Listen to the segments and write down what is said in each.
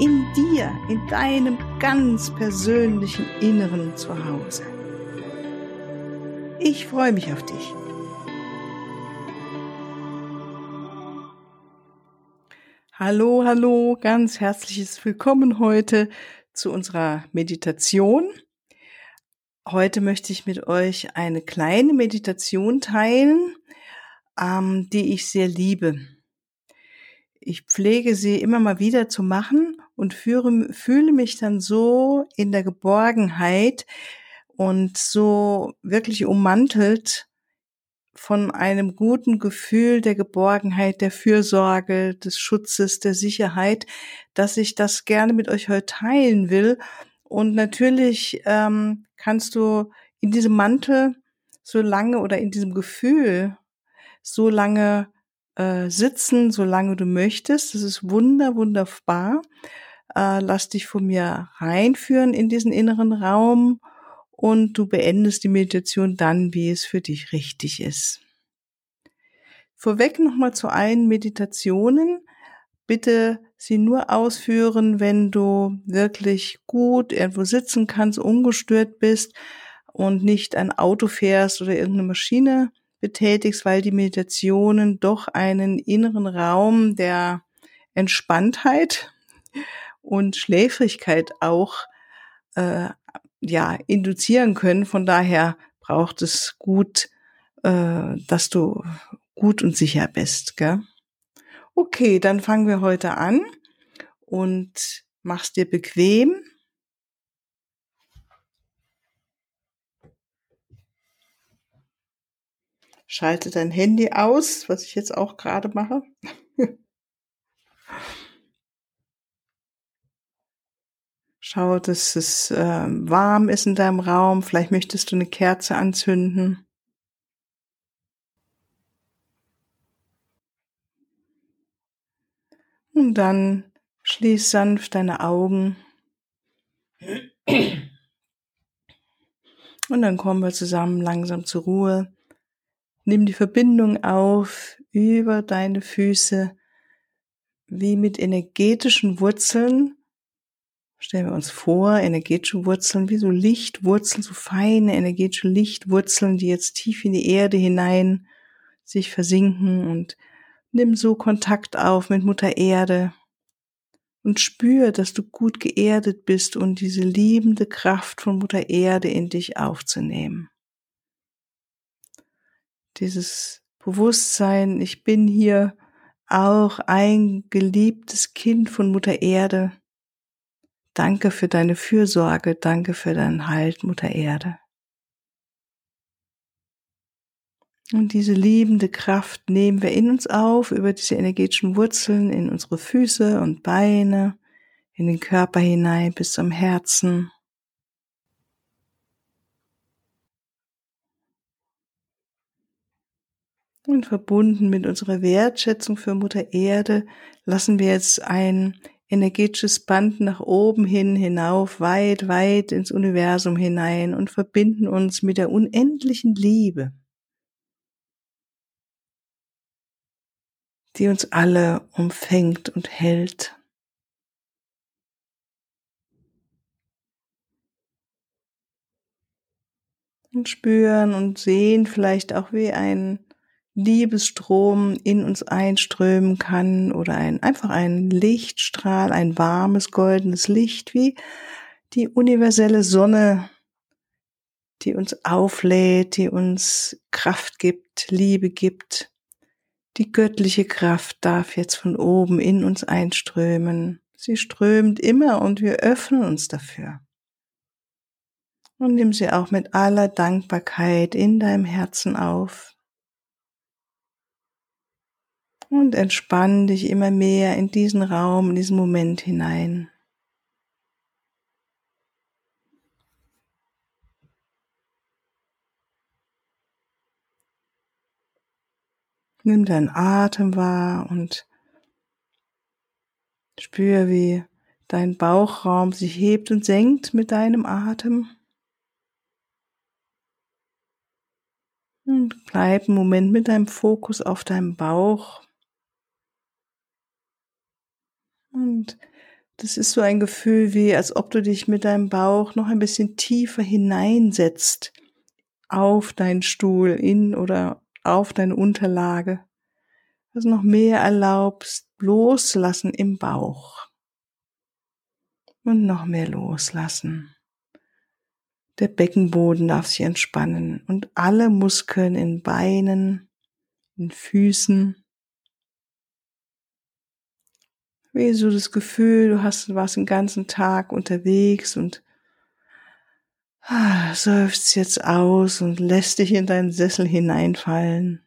In dir, in deinem ganz persönlichen Inneren zu Hause. Ich freue mich auf dich. Hallo, hallo, ganz herzliches Willkommen heute zu unserer Meditation. Heute möchte ich mit euch eine kleine Meditation teilen, ähm, die ich sehr liebe. Ich pflege sie immer mal wieder zu machen und führe, fühle mich dann so in der Geborgenheit und so wirklich ummantelt von einem guten Gefühl der Geborgenheit, der Fürsorge, des Schutzes, der Sicherheit, dass ich das gerne mit euch heute teilen will und natürlich ähm, kannst du in diesem Mantel so lange oder in diesem Gefühl so lange äh, sitzen, solange du möchtest. Das ist wunder, wunderbar. Äh, lass dich von mir reinführen in diesen inneren Raum und du beendest die Meditation dann, wie es für dich richtig ist. Vorweg nochmal zu allen Meditationen bitte sie nur ausführen, wenn du wirklich gut irgendwo sitzen kannst, ungestört bist und nicht ein Auto fährst oder irgendeine Maschine betätigst, weil die Meditationen doch einen inneren Raum der Entspanntheit und Schläfrigkeit auch äh, ja induzieren können. Von daher braucht es gut, äh, dass du gut und sicher bist. Gell? Okay, dann fangen wir heute an und mach's dir bequem. Schalte dein Handy aus, was ich jetzt auch gerade mache. Schau, dass es äh, warm ist in deinem Raum. Vielleicht möchtest du eine Kerze anzünden. Und dann schließ sanft deine Augen. Und dann kommen wir zusammen langsam zur Ruhe. Nimm die Verbindung auf über deine Füße wie mit energetischen Wurzeln. Stellen wir uns vor, energetische Wurzeln, wie so Lichtwurzeln, so feine energetische Lichtwurzeln, die jetzt tief in die Erde hinein sich versinken und Nimm so Kontakt auf mit Mutter Erde und spür, dass du gut geerdet bist und diese liebende Kraft von Mutter Erde in dich aufzunehmen. Dieses Bewusstsein, ich bin hier auch ein geliebtes Kind von Mutter Erde. Danke für deine Fürsorge, danke für deinen Halt, Mutter Erde. Und diese liebende Kraft nehmen wir in uns auf über diese energetischen Wurzeln in unsere Füße und Beine, in den Körper hinein bis zum Herzen. Und verbunden mit unserer Wertschätzung für Mutter Erde lassen wir jetzt ein energetisches Band nach oben hin hinauf, weit, weit ins Universum hinein und verbinden uns mit der unendlichen Liebe die uns alle umfängt und hält. Und spüren und sehen vielleicht auch, wie ein Liebesstrom in uns einströmen kann oder ein, einfach ein Lichtstrahl, ein warmes goldenes Licht, wie die universelle Sonne, die uns auflädt, die uns Kraft gibt, Liebe gibt. Die göttliche Kraft darf jetzt von oben in uns einströmen. Sie strömt immer und wir öffnen uns dafür. Und nimm sie auch mit aller Dankbarkeit in deinem Herzen auf und entspann dich immer mehr in diesen Raum, in diesen Moment hinein. Nimm deinen Atem wahr und spür, wie dein Bauchraum sich hebt und senkt mit deinem Atem. Und bleib einen Moment mit deinem Fokus auf deinem Bauch. Und das ist so ein Gefühl wie, als ob du dich mit deinem Bauch noch ein bisschen tiefer hineinsetzt auf deinen Stuhl, in oder auf deine Unterlage. Also noch mehr erlaubst, loslassen im Bauch. Und noch mehr loslassen. Der Beckenboden darf sich entspannen und alle Muskeln in Beinen, in Füßen. Wie so das Gefühl, du hast, warst den ganzen Tag unterwegs und ah, seufzt jetzt aus und lässt dich in deinen Sessel hineinfallen.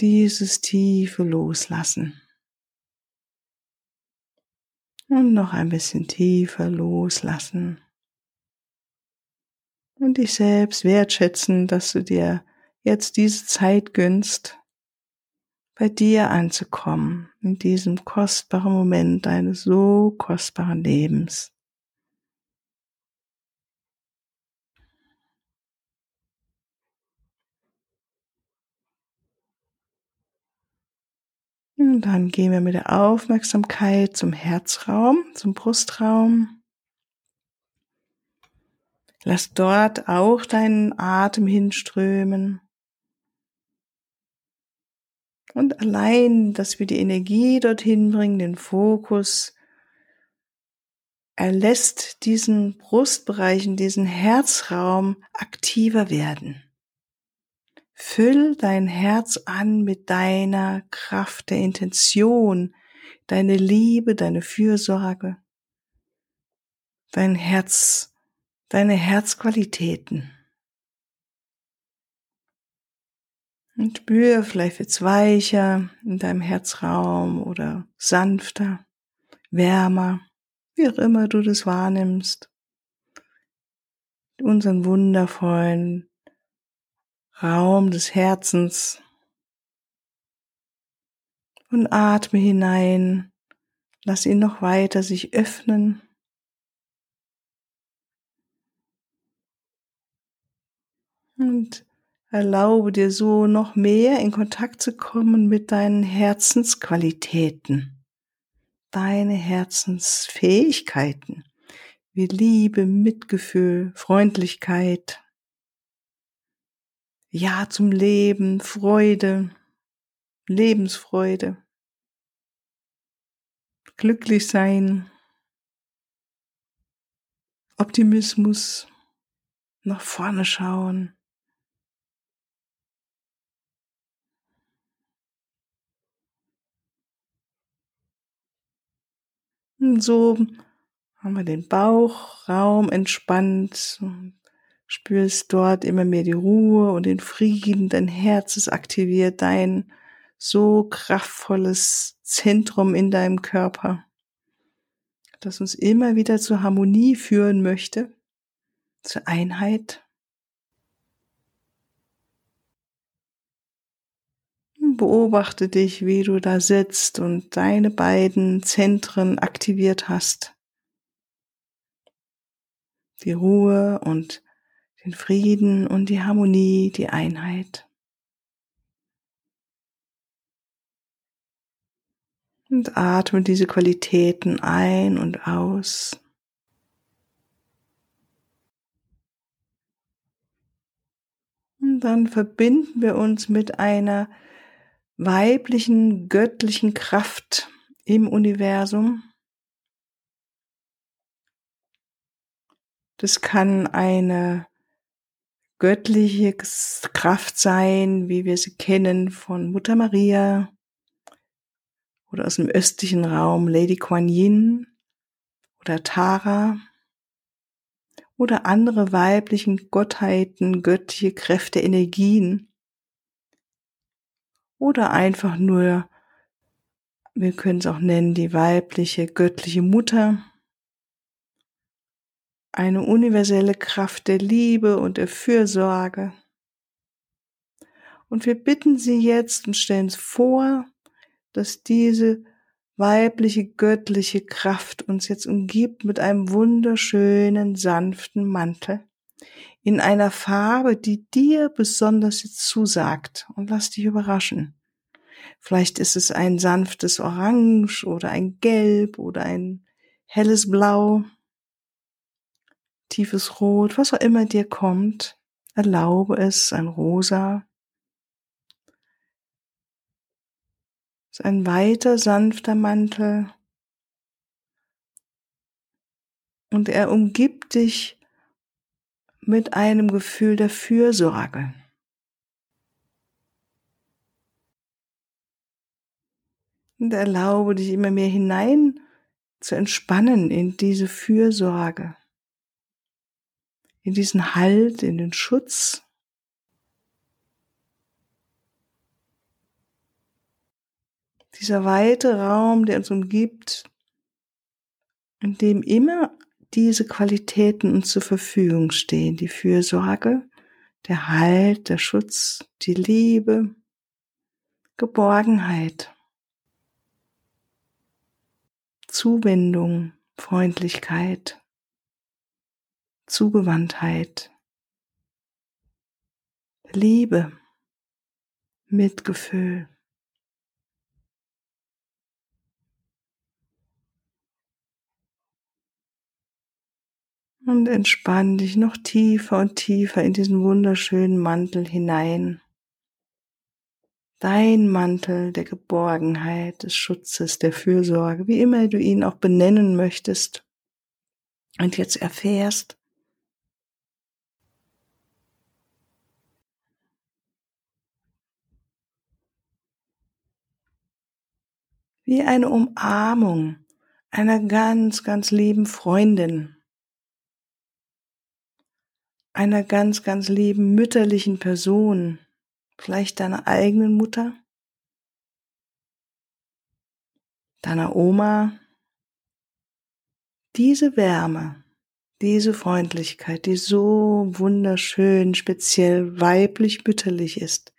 Dieses tiefe Loslassen. Und noch ein bisschen tiefer loslassen. Und dich selbst wertschätzen, dass du dir jetzt diese Zeit gönnst, bei dir anzukommen, in diesem kostbaren Moment deines so kostbaren Lebens. Und dann gehen wir mit der Aufmerksamkeit zum Herzraum, zum Brustraum. Lass dort auch deinen Atem hinströmen. Und allein, dass wir die Energie dorthin bringen, den Fokus, er lässt diesen Brustbereichen, diesen Herzraum aktiver werden. Füll dein Herz an mit deiner Kraft der Intention, deine Liebe, deine Fürsorge, dein Herz, deine Herzqualitäten. Und spür, vielleicht wird's weicher in deinem Herzraum oder sanfter, wärmer, wie auch immer du das wahrnimmst. Unseren wundervollen Raum des Herzens und atme hinein. Lass ihn noch weiter sich öffnen. Und erlaube dir so noch mehr in Kontakt zu kommen mit deinen Herzensqualitäten, deine Herzensfähigkeiten. Wie Liebe, Mitgefühl, Freundlichkeit, ja zum Leben, Freude, Lebensfreude, glücklich sein, Optimismus, nach vorne schauen. So haben wir den Bauchraum entspannt, spürst dort immer mehr die Ruhe und den Frieden, dein Herz ist aktiviert, dein so kraftvolles Zentrum in deinem Körper, das uns immer wieder zur Harmonie führen möchte, zur Einheit. Beobachte dich, wie du da sitzt und deine beiden Zentren aktiviert hast. Die Ruhe und den Frieden und die Harmonie, die Einheit. Und atme diese Qualitäten ein und aus. Und dann verbinden wir uns mit einer weiblichen, göttlichen Kraft im Universum. Das kann eine göttliche Kraft sein, wie wir sie kennen von Mutter Maria oder aus dem östlichen Raum Lady Kuan Yin oder Tara oder andere weiblichen Gottheiten, göttliche Kräfte, Energien oder einfach nur, wir können es auch nennen, die weibliche göttliche Mutter eine universelle Kraft der Liebe und der Fürsorge. Und wir bitten sie jetzt und stellen uns vor, dass diese weibliche, göttliche Kraft uns jetzt umgibt mit einem wunderschönen, sanften Mantel in einer Farbe, die dir besonders zusagt und lass dich überraschen. Vielleicht ist es ein sanftes Orange oder ein Gelb oder ein helles Blau, tiefes Rot, was auch immer dir kommt. Erlaube es, ein Rosa. Ist ein weiter, sanfter Mantel. Und er umgibt dich mit einem Gefühl der Fürsorge. Und erlaube dich immer mehr hinein zu entspannen in diese Fürsorge, in diesen Halt, in den Schutz. Dieser weite Raum, der uns umgibt, in dem immer diese Qualitäten uns zur Verfügung stehen, die Fürsorge, der Halt, der Schutz, die Liebe, Geborgenheit. Zuwendung, Freundlichkeit, Zugewandtheit, Liebe, Mitgefühl. Und entspann dich noch tiefer und tiefer in diesen wunderschönen Mantel hinein dein Mantel der Geborgenheit, des Schutzes, der Fürsorge, wie immer du ihn auch benennen möchtest. Und jetzt erfährst, wie eine Umarmung einer ganz, ganz lieben Freundin, einer ganz, ganz lieben mütterlichen Person, vielleicht deiner eigenen Mutter, deiner Oma, diese Wärme, diese Freundlichkeit, die so wunderschön, speziell weiblich mütterlich ist.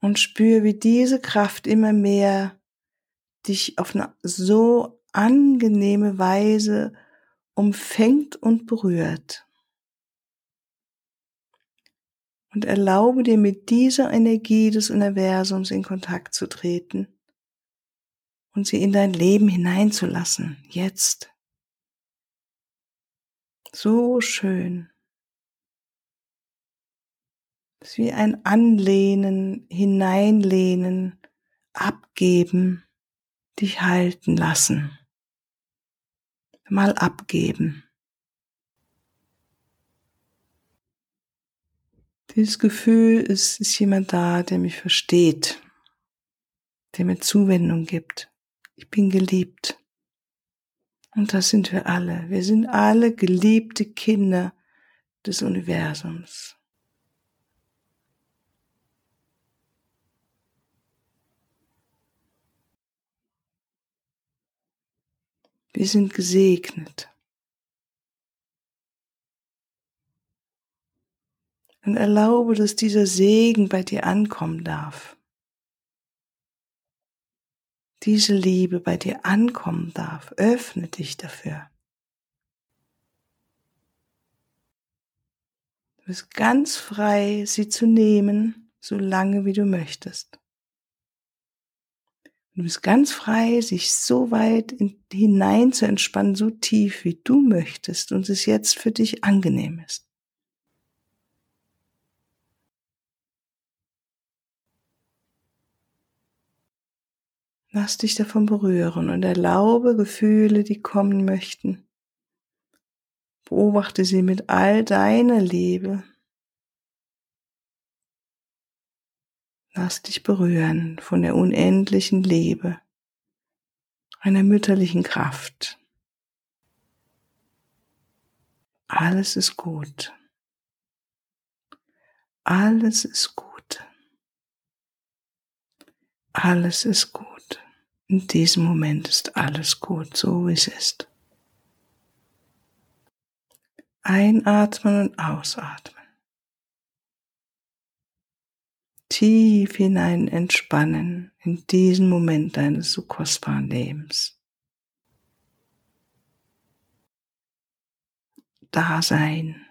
Und spür, wie diese Kraft immer mehr dich auf eine so angenehme Weise umfängt und berührt und erlaube dir mit dieser Energie des Universums in Kontakt zu treten und sie in dein Leben hineinzulassen, jetzt. So schön. Es ist wie ein Anlehnen, Hineinlehnen, Abgeben, dich halten lassen. Mal abgeben. Dieses Gefühl ist, ist jemand da, der mich versteht, der mir Zuwendung gibt. Ich bin geliebt. Und das sind wir alle. Wir sind alle geliebte Kinder des Universums. Wir sind gesegnet. Und erlaube, dass dieser Segen bei dir ankommen darf. Diese Liebe bei dir ankommen darf. Öffne dich dafür. Du bist ganz frei, sie zu nehmen, so lange wie du möchtest. Du bist ganz frei, sich so weit in, hinein zu entspannen, so tief wie du möchtest und es jetzt für dich angenehm ist. Lass dich davon berühren und erlaube Gefühle, die kommen möchten. Beobachte sie mit all deiner Liebe. Lass dich berühren von der unendlichen Liebe, einer mütterlichen Kraft. Alles ist gut. Alles ist gut. Alles ist gut. In diesem Moment ist alles gut, so wie es ist. Einatmen und ausatmen. tief hinein entspannen in diesen Moment deines so kostbaren Lebens. Dasein.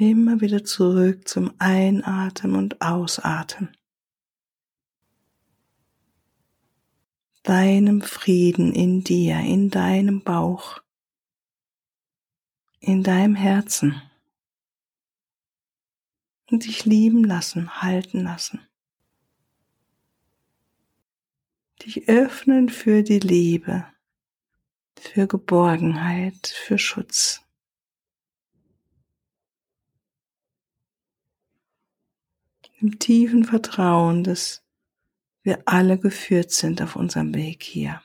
Immer wieder zurück zum Einatmen und Ausatmen. Deinem Frieden in dir, in deinem Bauch, in deinem Herzen. Und dich lieben lassen, halten lassen. Dich öffnen für die Liebe, für Geborgenheit, für Schutz. Im tiefen Vertrauen, dass wir alle geführt sind auf unserem Weg hier.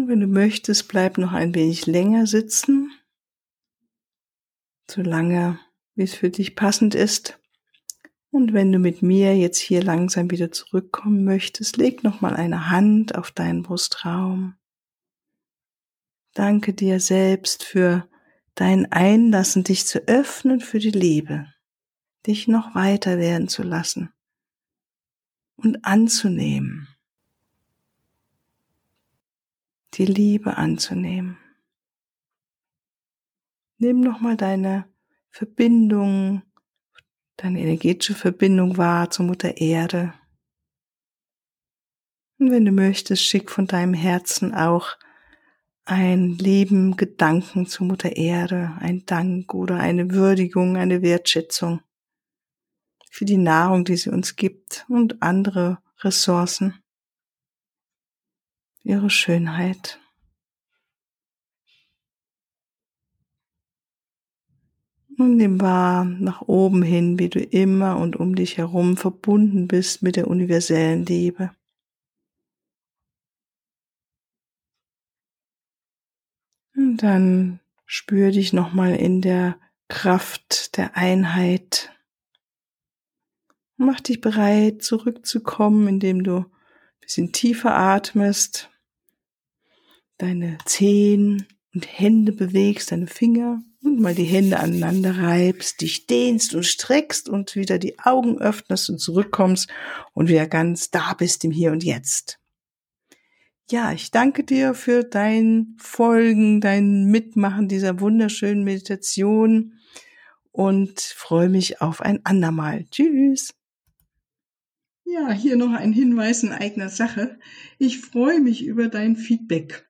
Und wenn du möchtest, bleib noch ein wenig länger sitzen, so lange, wie es für dich passend ist. Und wenn du mit mir jetzt hier langsam wieder zurückkommen möchtest, leg noch mal eine Hand auf deinen Brustraum. Danke dir selbst für dein Einlassen, dich zu öffnen für die Liebe, dich noch weiter werden zu lassen und anzunehmen die Liebe anzunehmen. Nimm nochmal deine Verbindung, deine energetische Verbindung wahr zur Mutter Erde. Und wenn du möchtest, schick von deinem Herzen auch ein Leben, Gedanken zu Mutter Erde, ein Dank oder eine Würdigung, eine Wertschätzung für die Nahrung, die sie uns gibt und andere Ressourcen ihre Schönheit. Und nimm wahr nach oben hin, wie du immer und um dich herum verbunden bist mit der universellen Liebe. Und dann spür dich nochmal in der Kraft der Einheit. Mach dich bereit, zurückzukommen, indem du ein bisschen tiefer atmest deine Zehen und Hände bewegst, deine Finger und mal die Hände aneinander reibst, dich dehnst und streckst und wieder die Augen öffnest und zurückkommst und wieder ganz da bist im Hier und Jetzt. Ja, ich danke dir für dein Folgen, dein Mitmachen dieser wunderschönen Meditation und freue mich auf ein andermal. Tschüss. Ja, hier noch ein Hinweis in eigener Sache. Ich freue mich über dein Feedback